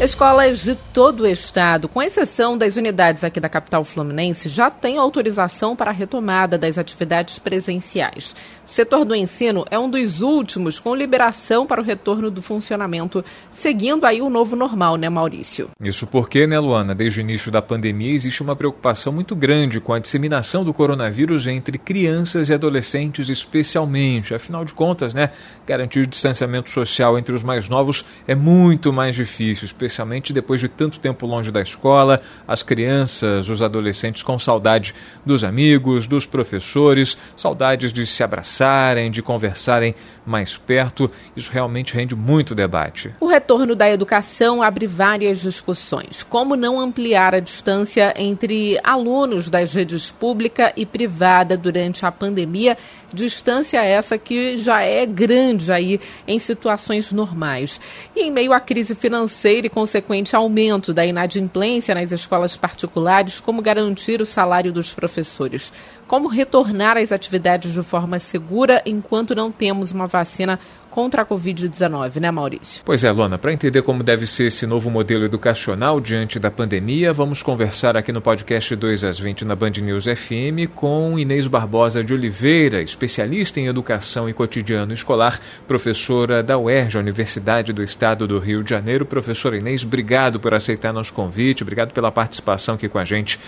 Escolas de todo o estado, com exceção das unidades aqui da capital fluminense, já têm autorização para a retomada das atividades presenciais. O setor do ensino é um dos últimos com liberação para o retorno do funcionamento, seguindo aí o novo normal, né, Maurício? Isso porque, né, Luana, desde o início da pandemia existe uma preocupação muito grande com a disseminação do coronavírus entre crianças e adolescentes, especialmente. Afinal de contas, né, garantir o distanciamento social entre os mais novos é muito mais difícil, especialmente depois de tanto tempo longe da escola, as crianças, os adolescentes com saudade dos amigos, dos professores, saudades de se abraçar conversarem, de conversarem mais perto. Isso realmente rende muito debate. O retorno da educação abre várias discussões. Como não ampliar a distância entre alunos das redes pública e privada durante a pandemia? Distância essa que já é grande aí em situações normais. E em meio à crise financeira e consequente aumento da inadimplência nas escolas particulares, como garantir o salário dos professores? Como retornar às atividades de forma segura enquanto não temos uma vacina contra a Covid-19, né, Maurício? Pois é, Lona, para entender como deve ser esse novo modelo educacional diante da pandemia, vamos conversar aqui no podcast 2 às 20 na Band News FM com Inês Barbosa de Oliveira, especialista em educação e cotidiano escolar, professora da UERJ, Universidade do Estado do Rio de Janeiro. Professora Inês, obrigado por aceitar nosso convite, obrigado pela participação aqui com a gente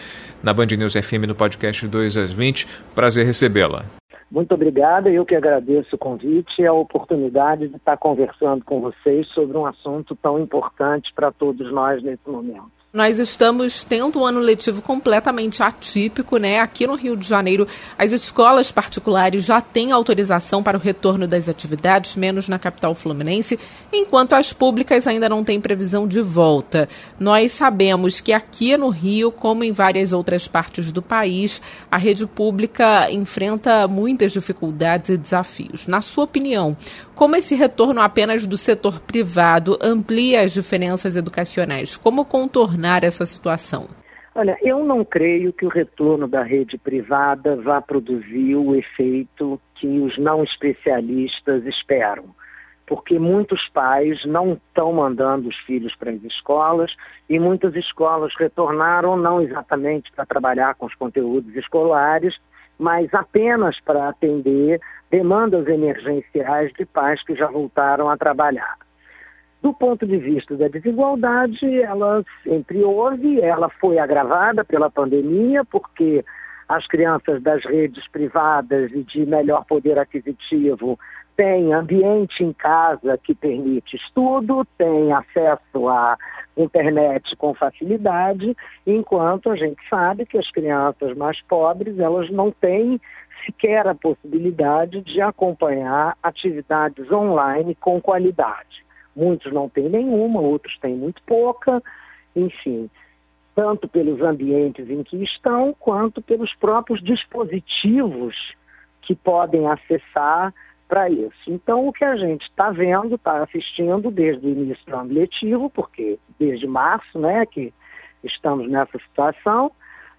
na Band News FM no podcast 2 às 20. Prazer recebê-la. Muito obrigada, eu que agradeço o convite e a oportunidade de estar conversando com vocês sobre um assunto tão importante para todos nós nesse momento. Nós estamos tendo um ano letivo completamente atípico, né? Aqui no Rio de Janeiro, as escolas particulares já têm autorização para o retorno das atividades, menos na capital fluminense, enquanto as públicas ainda não têm previsão de volta. Nós sabemos que aqui no Rio, como em várias outras partes do país, a rede pública enfrenta muitas dificuldades e desafios. Na sua opinião, como esse retorno apenas do setor privado amplia as diferenças educacionais? Como contornar essa situação? Olha, eu não creio que o retorno da rede privada vá produzir o efeito que os não especialistas esperam. Porque muitos pais não estão mandando os filhos para as escolas e muitas escolas retornaram não exatamente para trabalhar com os conteúdos escolares, mas apenas para atender demandas emergenciais de pais que já voltaram a trabalhar. Do ponto de vista da desigualdade, ela sempre houve, ela foi agravada pela pandemia, porque as crianças das redes privadas e de melhor poder aquisitivo têm ambiente em casa que permite estudo, têm acesso à internet com facilidade, enquanto a gente sabe que as crianças mais pobres, elas não têm sequer a possibilidade de acompanhar atividades online com qualidade. Muitos não têm nenhuma, outros têm muito pouca, enfim, tanto pelos ambientes em que estão, quanto pelos próprios dispositivos que podem acessar para isso. Então, o que a gente está vendo, está assistindo desde o início do ano letivo, porque desde março, né, que estamos nessa situação,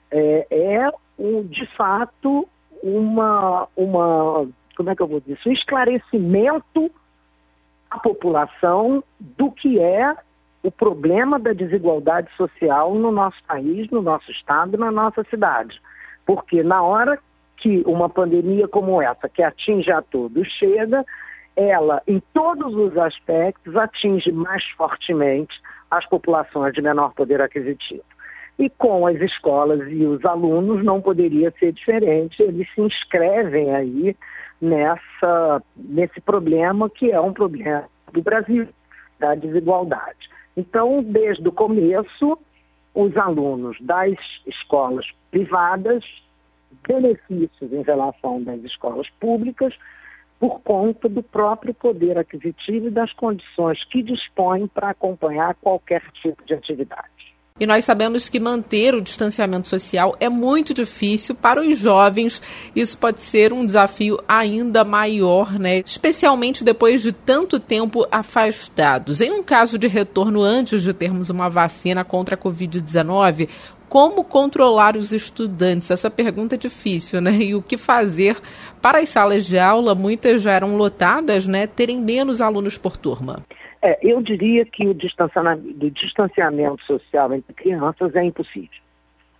é, é um, de fato uma, uma, como é que eu vou dizer, um esclarecimento à população do que é o problema da desigualdade social no nosso país, no nosso estado, na nossa cidade. Porque na hora que uma pandemia como essa, que atinge a todos, chega, ela, em todos os aspectos, atinge mais fortemente as populações de menor poder aquisitivo. E com as escolas e os alunos não poderia ser diferente, eles se inscrevem aí nessa, nesse problema que é um problema do Brasil, da desigualdade. Então, desde o começo, os alunos das escolas privadas benefícios em relação das escolas públicas por conta do próprio poder aquisitivo e das condições que dispõem para acompanhar qualquer tipo de atividade. E nós sabemos que manter o distanciamento social é muito difícil para os jovens. Isso pode ser um desafio ainda maior, né? Especialmente depois de tanto tempo afastados. Em um caso de retorno antes de termos uma vacina contra a Covid-19, como controlar os estudantes? Essa pergunta é difícil, né? E o que fazer para as salas de aula, muitas já eram lotadas, né? Terem menos alunos por turma? É, eu diria que o distanciamento, o distanciamento social entre crianças é impossível.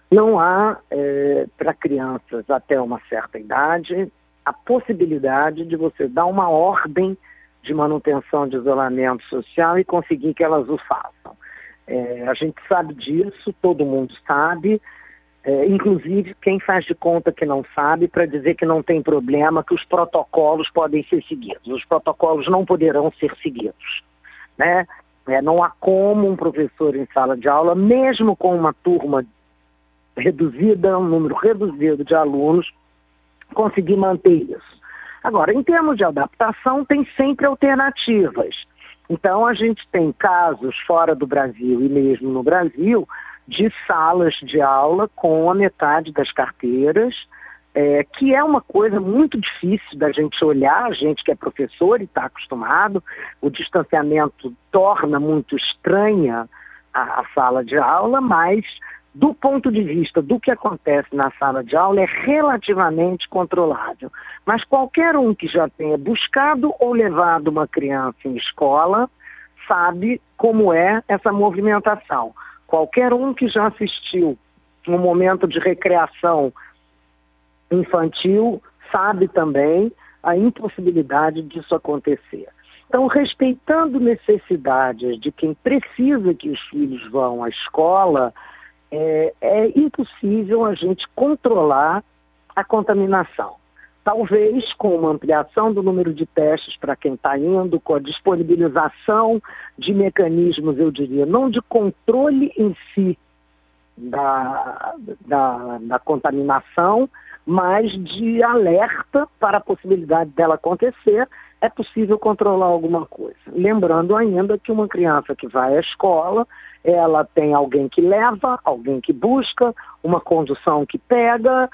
Não há, é, para crianças até uma certa idade, a possibilidade de você dar uma ordem de manutenção de isolamento social e conseguir que elas o façam. É, a gente sabe disso, todo mundo sabe, é, inclusive quem faz de conta que não sabe para dizer que não tem problema, que os protocolos podem ser seguidos. Os protocolos não poderão ser seguidos. Né? É, não há como um professor em sala de aula, mesmo com uma turma reduzida, um número reduzido de alunos, conseguir manter isso. Agora, em termos de adaptação, tem sempre alternativas. Então, a gente tem casos fora do Brasil e mesmo no Brasil de salas de aula com a metade das carteiras, é, que é uma coisa muito difícil da gente olhar, a gente que é professor e está acostumado, o distanciamento torna muito estranha a, a sala de aula, mas do ponto de vista do que acontece na sala de aula, é relativamente controlável. Mas qualquer um que já tenha buscado ou levado uma criança em escola sabe como é essa movimentação. Qualquer um que já assistiu um momento de recreação infantil sabe também a impossibilidade disso acontecer. Então, respeitando necessidades de quem precisa que os filhos vão à escola, é, é impossível a gente controlar a contaminação. Talvez com uma ampliação do número de testes para quem está indo, com a disponibilização de mecanismos, eu diria, não de controle em si da, da, da contaminação, mas de alerta para a possibilidade dela acontecer, é possível controlar alguma coisa. Lembrando ainda que uma criança que vai à escola, ela tem alguém que leva, alguém que busca, uma condução que pega,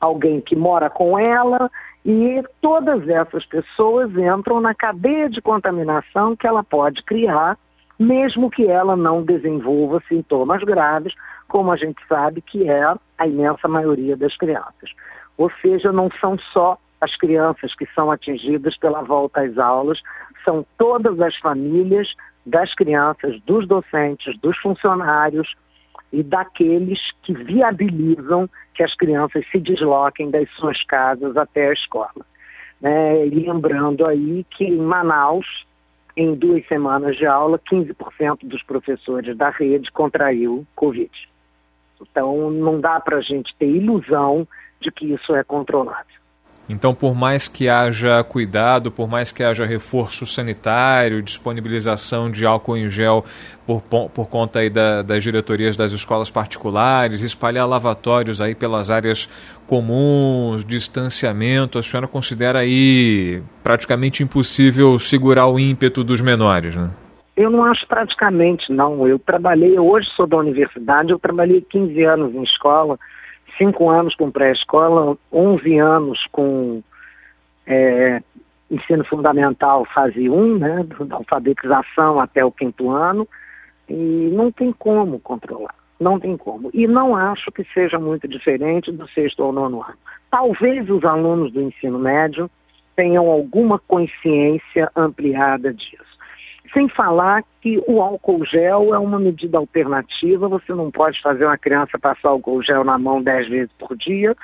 alguém que mora com ela, e todas essas pessoas entram na cadeia de contaminação que ela pode criar, mesmo que ela não desenvolva sintomas graves, como a gente sabe que é a imensa maioria das crianças. Ou seja, não são só as crianças que são atingidas pela volta às aulas, são todas as famílias das crianças, dos docentes, dos funcionários e daqueles que viabilizam que as crianças se desloquem das suas casas até a escola. Né? lembrando aí que em Manaus, em duas semanas de aula, 15% dos professores da rede contraiu Covid. Então, não dá para a gente ter ilusão de que isso é controlável. Então, por mais que haja cuidado, por mais que haja reforço sanitário, disponibilização de álcool em gel por, por conta aí da, das diretorias das escolas particulares, espalhar lavatórios aí pelas áreas comuns, distanciamento, a senhora considera aí praticamente impossível segurar o ímpeto dos menores, né? Eu não acho praticamente, não. Eu trabalhei, hoje sou da universidade, eu trabalhei 15 anos em escola, cinco anos com pré-escola, 11 anos com é, ensino fundamental fase 1, né, da alfabetização até o quinto ano, e não tem como controlar, não tem como. E não acho que seja muito diferente do sexto ou nono ano. Talvez os alunos do ensino médio tenham alguma consciência ampliada disso. Sem falar que o álcool gel é uma medida alternativa, você não pode fazer uma criança passar álcool gel na mão dez vezes por dia,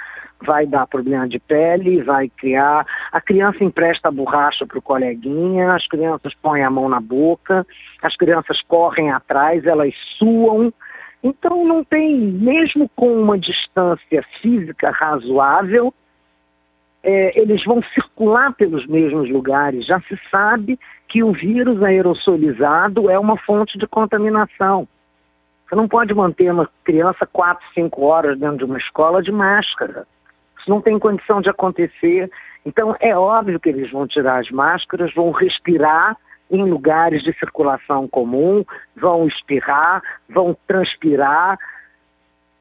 vai dar problema de pele, vai criar. A criança empresta borracha para o coleguinha, as crianças põem a mão na boca, as crianças correm atrás, elas suam. Então não tem, mesmo com uma distância física razoável, é, eles vão circular pelos mesmos lugares. Já se sabe que o vírus aerosolizado é uma fonte de contaminação. Você não pode manter uma criança quatro, cinco horas dentro de uma escola de máscara. Isso não tem condição de acontecer. Então, é óbvio que eles vão tirar as máscaras, vão respirar em lugares de circulação comum, vão espirrar, vão transpirar.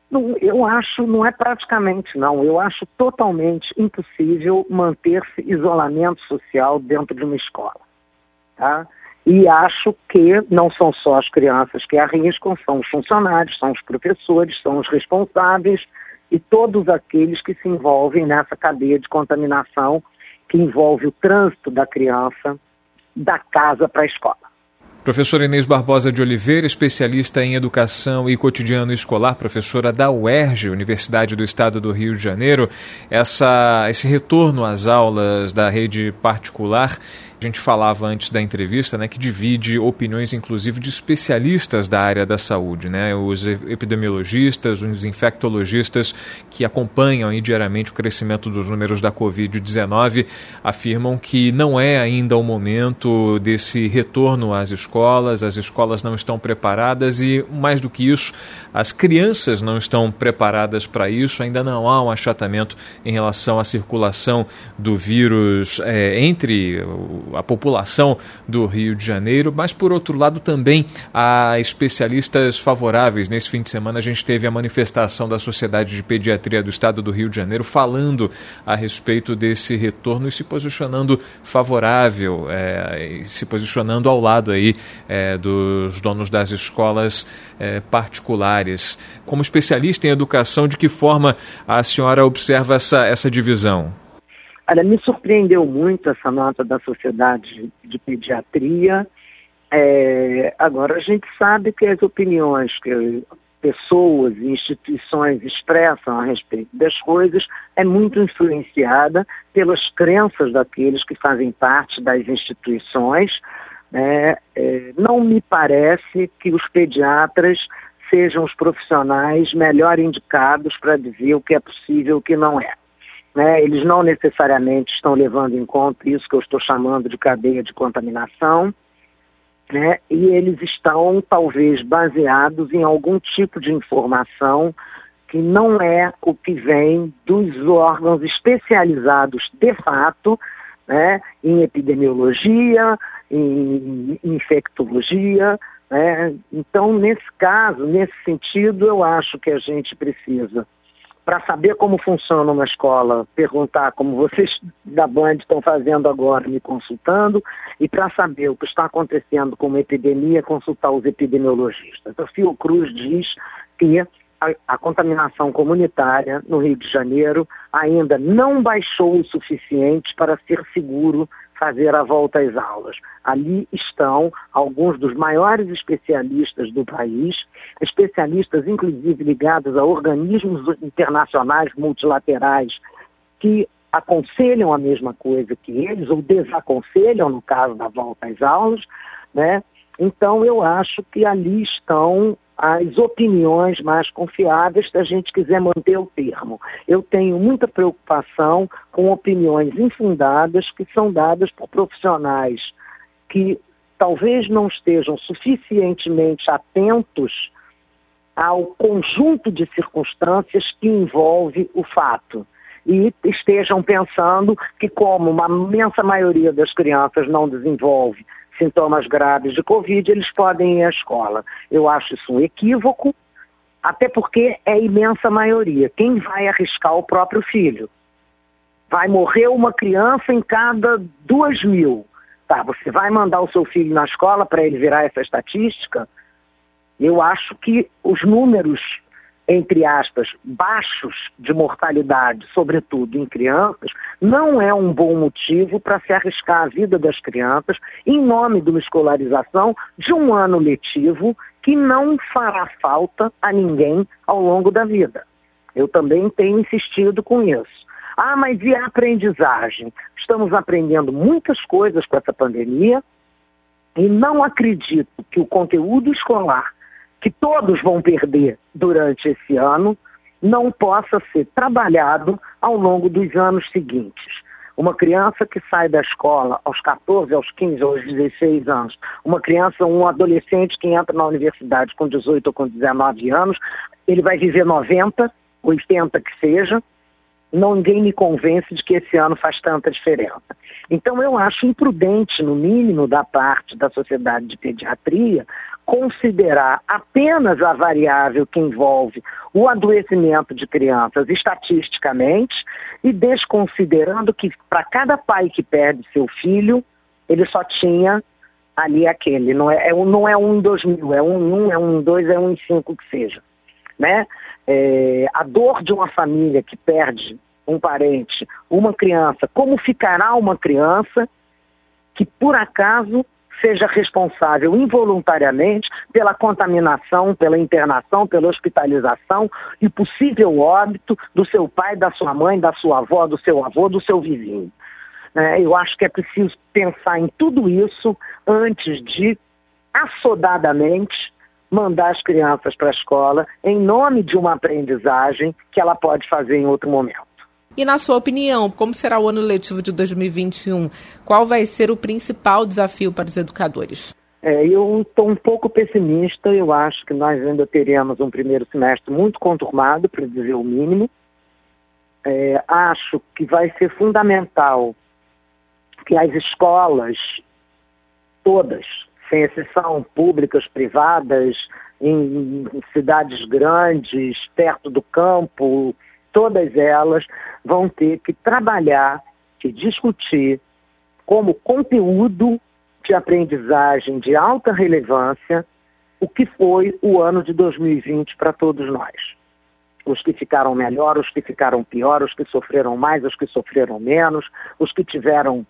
Não, eu acho, não é praticamente não, eu acho totalmente impossível manter-se isolamento social dentro de uma escola. Tá? E acho que não são só as crianças que arriscam, são os funcionários, são os professores, são os responsáveis e todos aqueles que se envolvem nessa cadeia de contaminação que envolve o trânsito da criança da casa para a escola. Professora Inês Barbosa de Oliveira, especialista em educação e cotidiano escolar, professora da UERJ, Universidade do Estado do Rio de Janeiro. Essa, esse retorno às aulas da rede particular a gente falava antes da entrevista, né, que divide opiniões, inclusive, de especialistas da área da saúde, né, os epidemiologistas, os infectologistas que acompanham aí, diariamente o crescimento dos números da Covid-19 afirmam que não é ainda o momento desse retorno às escolas, as escolas não estão preparadas e, mais do que isso, as crianças não estão preparadas para isso, ainda não há um achatamento em relação à circulação do vírus é, entre a população do Rio de Janeiro, mas por outro lado também há especialistas favoráveis. Nesse fim de semana a gente teve a manifestação da Sociedade de Pediatria do Estado do Rio de Janeiro falando a respeito desse retorno e se posicionando favorável, é, se posicionando ao lado aí é, dos donos das escolas é, particulares. Como especialista em educação, de que forma a senhora observa essa, essa divisão? Olha, me surpreendeu muito essa nota da Sociedade de Pediatria. É, agora, a gente sabe que as opiniões que pessoas e instituições expressam a respeito das coisas é muito influenciada pelas crenças daqueles que fazem parte das instituições. Né? É, não me parece que os pediatras sejam os profissionais melhor indicados para dizer o que é possível e o que não é. Né? Eles não necessariamente estão levando em conta isso que eu estou chamando de cadeia de contaminação, né? e eles estão talvez baseados em algum tipo de informação que não é o que vem dos órgãos especializados de fato né? em epidemiologia, em infectologia. Né? Então, nesse caso, nesse sentido, eu acho que a gente precisa para saber como funciona uma escola, perguntar como vocês da Band estão fazendo agora, me consultando, e para saber o que está acontecendo com uma epidemia, consultar os epidemiologistas. O Fiocruz diz que a, a contaminação comunitária no Rio de Janeiro ainda não baixou o suficiente para ser seguro fazer a volta às aulas. Ali estão alguns dos maiores especialistas do país, especialistas inclusive ligados a organismos internacionais multilaterais que aconselham a mesma coisa que eles, ou desaconselham no caso da volta às aulas, né? Então eu acho que ali estão as opiniões mais confiáveis se a gente quiser manter o termo. Eu tenho muita preocupação com opiniões infundadas que são dadas por profissionais que talvez não estejam suficientemente atentos ao conjunto de circunstâncias que envolve o fato. E estejam pensando que, como uma imensa maioria das crianças não desenvolve sintomas graves de Covid, eles podem ir à escola. Eu acho isso um equívoco, até porque é a imensa maioria. Quem vai arriscar o próprio filho? Vai morrer uma criança em cada duas mil. Tá, você vai mandar o seu filho na escola para ele virar essa estatística? Eu acho que os números entre aspas, baixos de mortalidade, sobretudo em crianças, não é um bom motivo para se arriscar a vida das crianças em nome de uma escolarização de um ano letivo que não fará falta a ninguém ao longo da vida. Eu também tenho insistido com isso. Ah, mas e a aprendizagem? Estamos aprendendo muitas coisas com essa pandemia e não acredito que o conteúdo escolar que todos vão perder durante esse ano não possa ser trabalhado ao longo dos anos seguintes. Uma criança que sai da escola aos 14, aos 15, aos 16 anos, uma criança, um adolescente que entra na universidade com 18 ou com 19 anos, ele vai viver 90, 80 que seja, ninguém me convence de que esse ano faz tanta diferença. Então, eu acho imprudente, no mínimo, da parte da Sociedade de Pediatria, considerar apenas a variável que envolve o adoecimento de crianças estatisticamente e desconsiderando que para cada pai que perde seu filho, ele só tinha ali aquele. Não é, é, não é um em dois mil, é um em um, é um em dois, é um em cinco que seja. Né? É, a dor de uma família que perde um parente, uma criança, como ficará uma criança que por acaso seja responsável involuntariamente pela contaminação, pela internação, pela hospitalização e possível óbito do seu pai, da sua mãe, da sua avó, do seu avô, do seu vizinho. É, eu acho que é preciso pensar em tudo isso antes de assodadamente mandar as crianças para a escola em nome de uma aprendizagem que ela pode fazer em outro momento. E na sua opinião, como será o ano letivo de 2021? Qual vai ser o principal desafio para os educadores? É, eu estou um pouco pessimista. Eu acho que nós ainda teremos um primeiro semestre muito conturmado, para dizer o mínimo. É, acho que vai ser fundamental que as escolas, todas, sem exceção, públicas, privadas, em cidades grandes, perto do campo, todas elas vão ter que trabalhar, que discutir como conteúdo de aprendizagem de alta relevância o que foi o ano de 2020 para todos nós. Os que ficaram melhor, os que ficaram pior, os que sofreram mais, os que sofreram menos, os que tiveram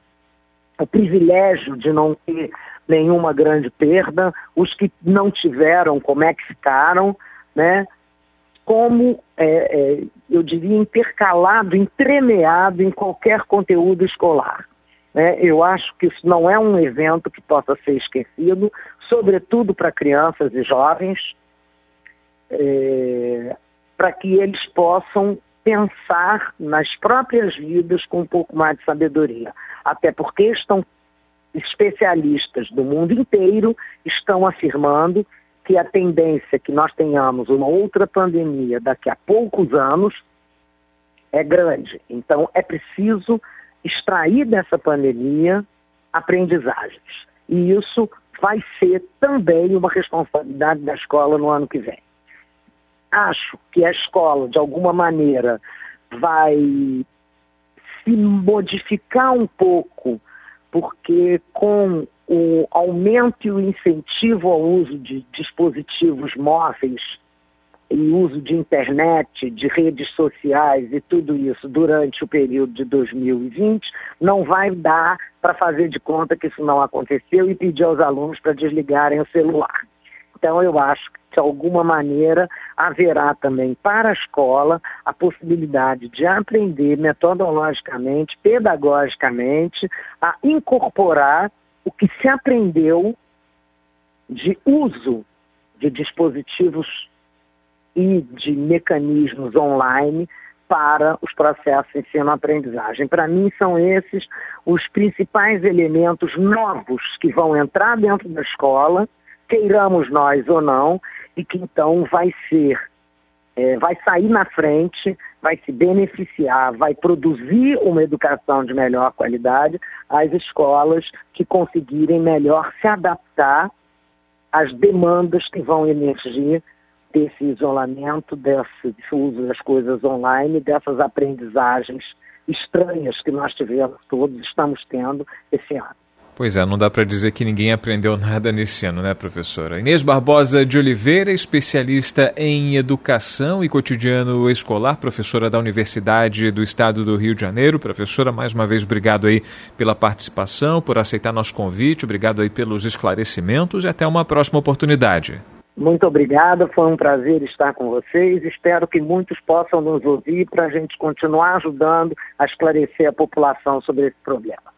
o privilégio de não ter nenhuma grande perda, os que não tiveram, como é que ficaram, né? como, é, é, eu diria, intercalado, entremeado em qualquer conteúdo escolar. Né? Eu acho que isso não é um evento que possa ser esquecido, sobretudo para crianças e jovens, é, para que eles possam pensar nas próprias vidas com um pouco mais de sabedoria. Até porque estão especialistas do mundo inteiro estão afirmando que a tendência que nós tenhamos uma outra pandemia daqui a poucos anos é grande. Então, é preciso extrair dessa pandemia aprendizagens. E isso vai ser também uma responsabilidade da escola no ano que vem. Acho que a escola, de alguma maneira, vai se modificar um pouco, porque com o aumento e o incentivo ao uso de dispositivos móveis e uso de internet, de redes sociais e tudo isso durante o período de 2020, não vai dar para fazer de conta que isso não aconteceu e pedir aos alunos para desligarem o celular. Então, eu acho que, de alguma maneira, haverá também para a escola a possibilidade de aprender metodologicamente, pedagogicamente, a incorporar o que se aprendeu de uso de dispositivos e de mecanismos online para os processos de ensino-aprendizagem. Para mim, são esses os principais elementos novos que vão entrar dentro da escola, queiramos nós ou não, e que então vai ser é, vai sair na frente, vai se beneficiar, vai produzir uma educação de melhor qualidade às escolas que conseguirem melhor se adaptar às demandas que vão emergir desse isolamento, desse uso das coisas online, dessas aprendizagens estranhas que nós tivemos todos, estamos tendo esse ano. Pois é, não dá para dizer que ninguém aprendeu nada nesse ano, né, professora? Inês Barbosa de Oliveira, especialista em educação e cotidiano escolar, professora da Universidade do Estado do Rio de Janeiro. Professora, mais uma vez, obrigado aí pela participação, por aceitar nosso convite, obrigado aí pelos esclarecimentos e até uma próxima oportunidade. Muito obrigada, foi um prazer estar com vocês. Espero que muitos possam nos ouvir para a gente continuar ajudando a esclarecer a população sobre esse problema.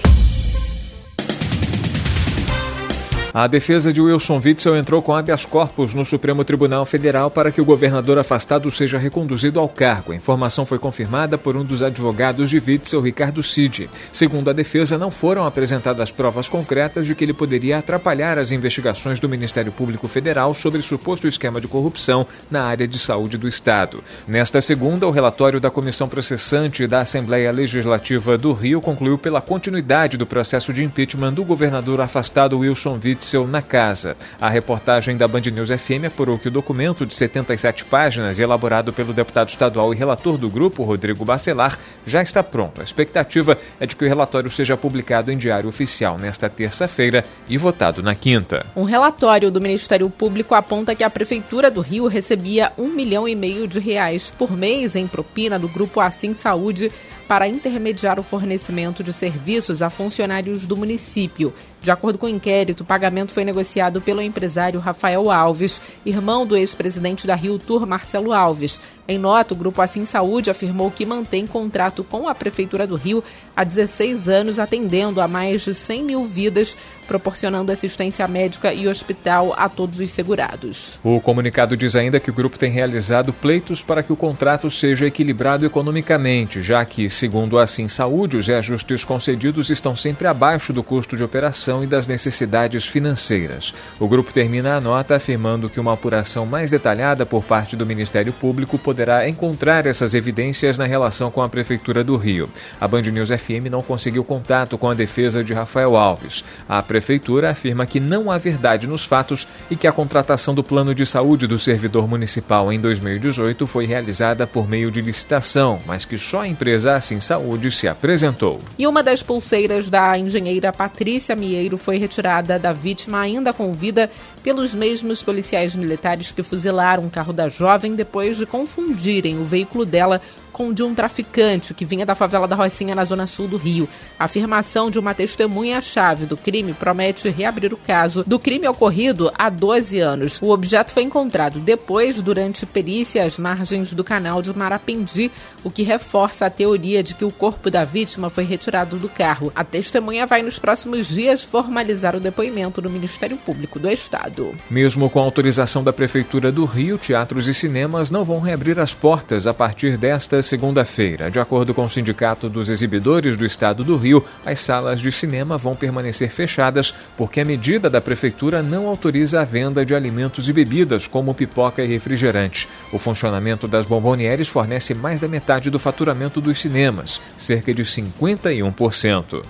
A defesa de Wilson Witzel entrou com habeas corpus no Supremo Tribunal Federal para que o governador afastado seja reconduzido ao cargo. A informação foi confirmada por um dos advogados de Witzel, Ricardo Cid. Segundo a defesa, não foram apresentadas provas concretas de que ele poderia atrapalhar as investigações do Ministério Público Federal sobre suposto esquema de corrupção na área de saúde do Estado. Nesta segunda, o relatório da Comissão Processante da Assembleia Legislativa do Rio concluiu pela continuidade do processo de impeachment do governador afastado Wilson Witzel Witzel na casa. A reportagem da Band News FM apurou que o documento de 77 páginas, elaborado pelo deputado estadual e relator do grupo, Rodrigo Bacelar, já está pronto. A expectativa é de que o relatório seja publicado em Diário Oficial nesta terça-feira e votado na quinta. Um relatório do Ministério Público aponta que a Prefeitura do Rio recebia um milhão e meio de reais por mês em propina do grupo Assim Saúde para intermediar o fornecimento de serviços a funcionários do município. De acordo com o inquérito, o pagamento foi negociado pelo empresário Rafael Alves, irmão do ex-presidente da Rio Tour, Marcelo Alves. Em nota, o Grupo Assim Saúde afirmou que mantém contrato com a Prefeitura do Rio há 16 anos, atendendo a mais de 100 mil vidas, proporcionando assistência médica e hospital a todos os segurados. O comunicado diz ainda que o grupo tem realizado pleitos para que o contrato seja equilibrado economicamente, já que, segundo Assim Saúde, os reajustes concedidos estão sempre abaixo do custo de operação e das necessidades financeiras. O grupo termina a nota afirmando que uma apuração mais detalhada por parte do Ministério Público poderá encontrar essas evidências na relação com a Prefeitura do Rio. A Band News FM não conseguiu contato com a defesa de Rafael Alves. A Prefeitura afirma que não há verdade nos fatos e que a contratação do plano de saúde do servidor municipal em 2018 foi realizada por meio de licitação, mas que só a empresa Assim Saúde se apresentou. E uma das pulseiras da engenheira Patrícia Mieiro foi retirada da vítima ainda com vida pelos mesmos policiais militares que fuzilaram o carro da jovem depois de confundirem o veículo dela com de um traficante que vinha da favela da Rocinha na zona sul do Rio. A afirmação de uma testemunha-chave do crime promete reabrir o caso do crime ocorrido há 12 anos. O objeto foi encontrado depois, durante perícia às margens do canal de Marapendi, o que reforça a teoria de que o corpo da vítima foi retirado do carro. A testemunha vai nos próximos dias formalizar o depoimento no Ministério Público do Estado. Mesmo com autorização da Prefeitura do Rio, teatros e cinemas não vão reabrir as portas a partir desta segunda-feira. De acordo com o Sindicato dos Exibidores do Estado do Rio, as salas de cinema vão permanecer fechadas porque a medida da Prefeitura não autoriza a venda de alimentos e bebidas, como pipoca e refrigerante. O funcionamento das bombonieres fornece mais da metade do faturamento dos cinemas, cerca de 51%. 2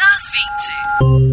às 20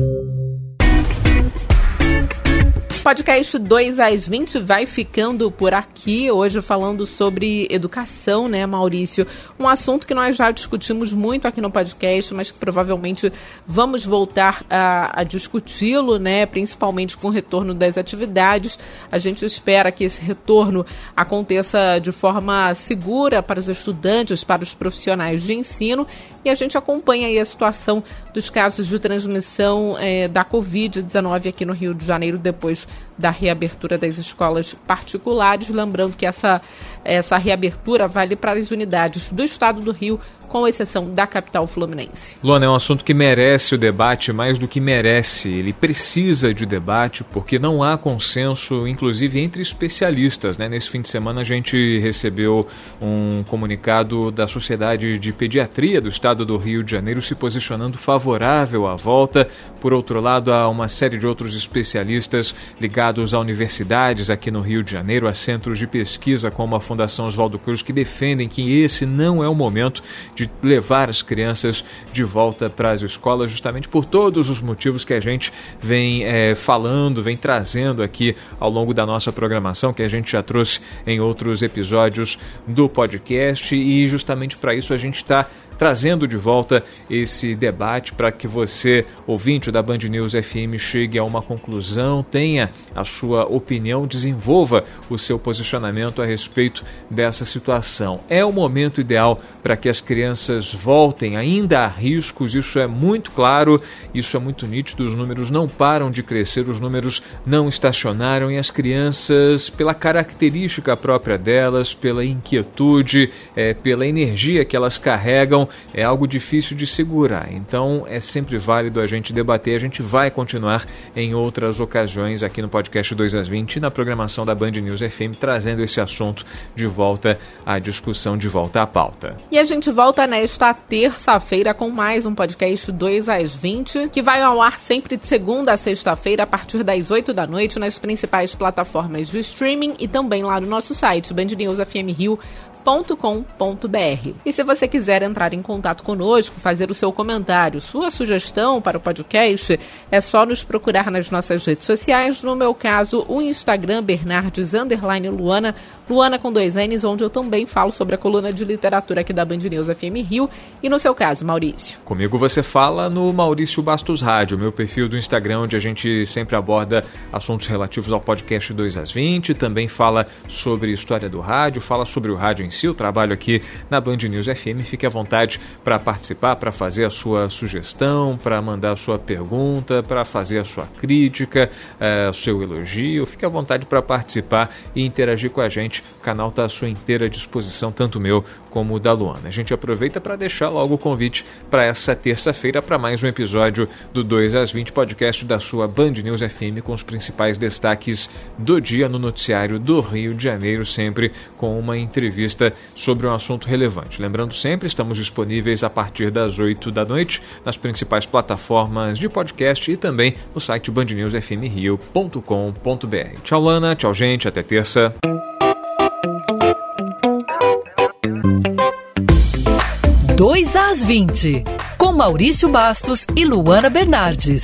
podcast 2 às 20 vai ficando por aqui. Hoje falando sobre educação, né, Maurício? Um assunto que nós já discutimos muito aqui no podcast, mas que provavelmente vamos voltar a, a discuti-lo, né? Principalmente com o retorno das atividades. A gente espera que esse retorno aconteça de forma segura para os estudantes, para os profissionais de ensino e a gente acompanha aí a situação dos casos de transmissão é, da Covid-19 aqui no Rio de Janeiro depois da reabertura das escolas particulares. Lembrando que essa, essa reabertura vale para as unidades do Estado do Rio com exceção da capital fluminense. Luana, é um assunto que merece o debate mais do que merece. Ele precisa de debate porque não há consenso, inclusive entre especialistas. Né? Nesse fim de semana a gente recebeu um comunicado da Sociedade de Pediatria do Estado do Rio de Janeiro se posicionando favorável à volta. Por outro lado, há uma série de outros especialistas ligados a universidades aqui no Rio de Janeiro, a centros de pesquisa como a Fundação Oswaldo Cruz, que defendem que esse não é o momento de levar as crianças de volta para as escolas, justamente por todos os motivos que a gente vem é, falando, vem trazendo aqui ao longo da nossa programação, que a gente já trouxe em outros episódios do podcast, e justamente para isso a gente está trazendo de volta esse debate para que você, ouvinte da Band News FM, chegue a uma conclusão, tenha a sua opinião, desenvolva o seu posicionamento a respeito dessa situação. É o momento ideal para que as crianças voltem, ainda há riscos, isso é muito claro, isso é muito nítido, os números não param de crescer, os números não estacionaram e as crianças, pela característica própria delas, pela inquietude, é, pela energia que elas carregam, É algo difícil de segurar. Então é sempre válido a gente debater. A gente vai continuar em outras ocasiões aqui no podcast 2 às 20 na programação da Band News FM, trazendo esse assunto de volta à discussão, de volta à pauta. E a gente volta nesta terça-feira com mais um podcast 2 às 20, que vai ao ar sempre de segunda a sexta-feira, a partir das 8 da noite, nas principais plataformas de streaming e também lá no nosso site, Band News FM Rio com.br. E se você quiser entrar em contato conosco, fazer o seu comentário, sua sugestão para o podcast, é só nos procurar nas nossas redes sociais, no meu caso, o Instagram Bernardes Luana, Luana com dois N's, onde eu também falo sobre a coluna de literatura aqui da Band News FM Rio, e no seu caso, Maurício. Comigo você fala no Maurício Bastos Rádio, meu perfil do Instagram, onde a gente sempre aborda assuntos relativos ao podcast 2 às 20, também fala sobre história do rádio, fala sobre o rádio em si, o trabalho aqui na Band News FM. Fique à vontade para participar, para fazer a sua sugestão, para mandar a sua pergunta, para fazer a sua crítica, é, o seu elogio. Fique à vontade para participar e interagir com a gente. O canal está à sua inteira disposição, tanto meu como o da Luana. A gente aproveita para deixar logo o convite para essa terça-feira para mais um episódio do 2 às 20 podcast da sua Band News FM com os principais destaques do dia no noticiário do Rio de Janeiro, sempre com uma entrevista sobre um assunto relevante. Lembrando sempre, estamos disponíveis a partir das 8 da noite nas principais plataformas de podcast e também no site bandnewsfmrio.com.br. Tchau, Lana. Tchau, gente. Até terça. Dois às 20, com Maurício Bastos e Luana Bernardes.